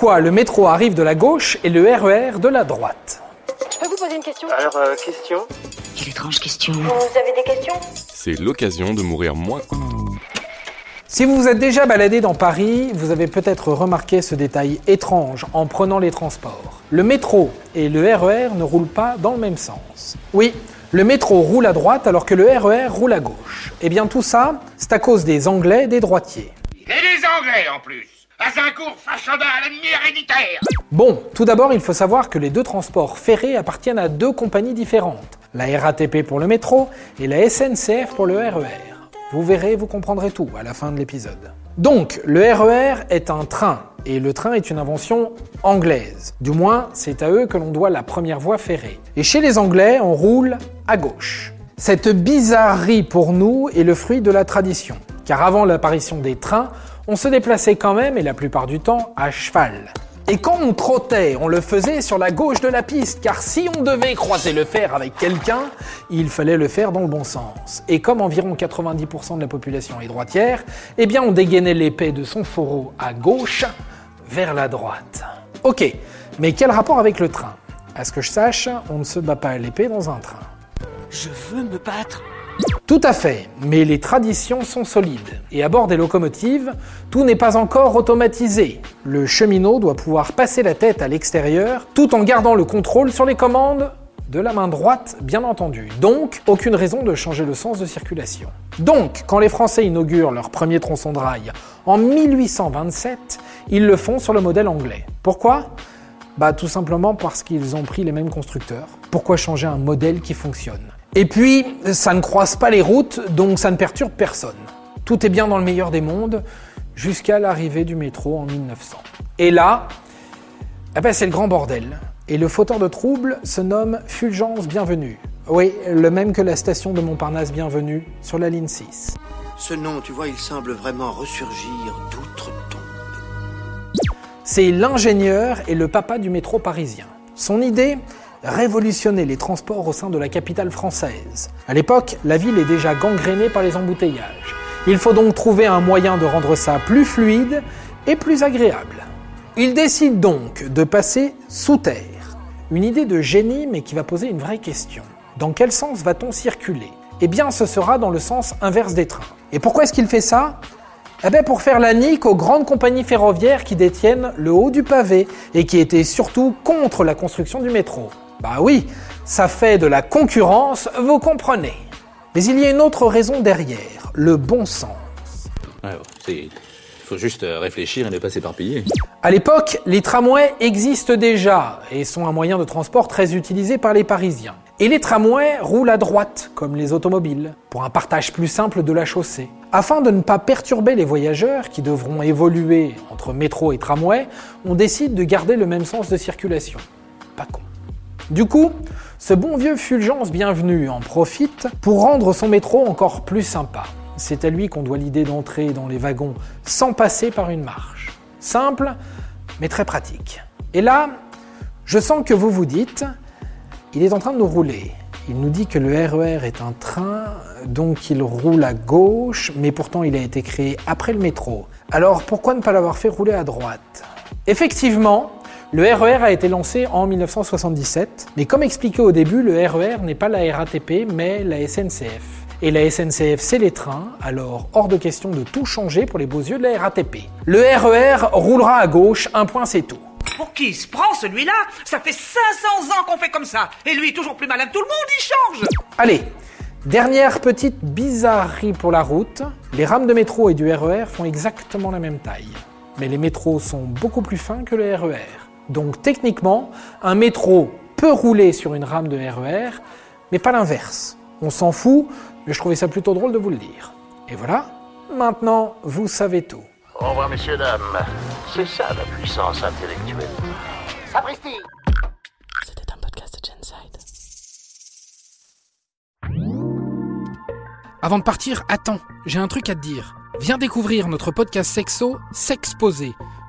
Pourquoi le métro arrive de la gauche et le RER de la droite Je peux vous poser une question? Alors, euh, question? Quelle étrange question. Vous avez des questions? C'est l'occasion de mourir moins. Si vous vous êtes déjà baladé dans Paris, vous avez peut-être remarqué ce détail étrange en prenant les transports. Le métro et le RER ne roulent pas dans le même sens. Oui, le métro roule à droite alors que le RER roule à gauche. Eh bien tout ça, c'est à cause des Anglais et des droitiers. Et les Anglais en plus Bon, tout d'abord, il faut savoir que les deux transports ferrés appartiennent à deux compagnies différentes. La RATP pour le métro et la SNCF pour le RER. Vous verrez, vous comprendrez tout à la fin de l'épisode. Donc, le RER est un train, et le train est une invention anglaise. Du moins, c'est à eux que l'on doit la première voie ferrée. Et chez les Anglais, on roule à gauche. Cette bizarrerie pour nous est le fruit de la tradition, car avant l'apparition des trains, on se déplaçait quand même, et la plupart du temps, à cheval. Et quand on trottait, on le faisait sur la gauche de la piste, car si on devait croiser le fer avec quelqu'un, il fallait le faire dans le bon sens. Et comme environ 90% de la population est droitière, eh bien on dégainait l'épée de son fourreau à gauche vers la droite. Ok, mais quel rapport avec le train? À ce que je sache, on ne se bat pas à l'épée dans un train. Je veux me battre. Tout à fait, mais les traditions sont solides. Et à bord des locomotives, tout n'est pas encore automatisé. Le cheminot doit pouvoir passer la tête à l'extérieur tout en gardant le contrôle sur les commandes de la main droite, bien entendu. Donc, aucune raison de changer le sens de circulation. Donc, quand les Français inaugurent leur premier tronçon de rail en 1827, ils le font sur le modèle anglais. Pourquoi? Bah tout simplement parce qu'ils ont pris les mêmes constructeurs. Pourquoi changer un modèle qui fonctionne? Et puis, ça ne croise pas les routes, donc ça ne perturbe personne. Tout est bien dans le meilleur des mondes, jusqu'à l'arrivée du métro en 1900. Et là, eh ben c'est le grand bordel. Et le fauteur de trouble se nomme Fulgence Bienvenue. Oui, le même que la station de Montparnasse Bienvenue sur la ligne 6. Ce nom, tu vois, il semble vraiment ressurgir d'outre-tombe. C'est l'ingénieur et le papa du métro parisien. Son idée révolutionner les transports au sein de la capitale française. À l'époque, la ville est déjà gangrénée par les embouteillages. Il faut donc trouver un moyen de rendre ça plus fluide et plus agréable. Il décide donc de passer sous terre. Une idée de génie mais qui va poser une vraie question. Dans quel sens va-t-on circuler? Eh bien, ce sera dans le sens inverse des trains. Et pourquoi est-ce qu'il fait ça? Eh bien pour faire la nique aux grandes compagnies ferroviaires qui détiennent le haut du pavé et qui étaient surtout contre la construction du métro. Bah oui, ça fait de la concurrence, vous comprenez. Mais il y a une autre raison derrière, le bon sens. Ouais, c'est... faut juste euh, réfléchir et ne pas s'éparpiller. À l'époque, les tramways existent déjà et sont un moyen de transport très utilisé par les Parisiens. Et les tramways roulent à droite, comme les automobiles, pour un partage plus simple de la chaussée. Afin de ne pas perturber les voyageurs qui devront évoluer entre métro et tramway, on décide de garder le même sens de circulation. Pas con. Du coup, ce bon vieux Fulgence Bienvenu en profite pour rendre son métro encore plus sympa. C'est à lui qu'on doit l'idée d'entrer dans les wagons sans passer par une marche. Simple, mais très pratique. Et là, je sens que vous vous dites, il est en train de nous rouler. Il nous dit que le RER est un train, donc il roule à gauche, mais pourtant il a été créé après le métro. Alors pourquoi ne pas l'avoir fait rouler à droite? Effectivement, le RER a été lancé en 1977, mais comme expliqué au début, le RER n'est pas la RATP, mais la SNCF. Et la SNCF, c'est les trains, alors hors de question de tout changer pour les beaux yeux de la RATP. Le RER roulera à gauche, un point c'est tout. Pour qui il se prend celui-là? Ça fait 500 ans qu'on fait comme ça Et lui, toujours plus malin que tout le monde, il change Allez, dernière petite bizarrerie pour la route. Les rames de métro et du RER font exactement la même taille. Mais les métros sont beaucoup plus fins que le RER. Donc techniquement, un métro peut rouler sur une rame de RER, mais pas l'inverse. On s'en fout, mais je trouvais ça plutôt drôle de vous le dire. Et voilà, maintenant vous savez tout. Au revoir, messieurs, dames. C'est ça la puissance intellectuelle. Sapristi C'était un podcast de Genside. Avant de partir, attends, j'ai un truc à te dire. Viens découvrir notre podcast sexo, S'exposer.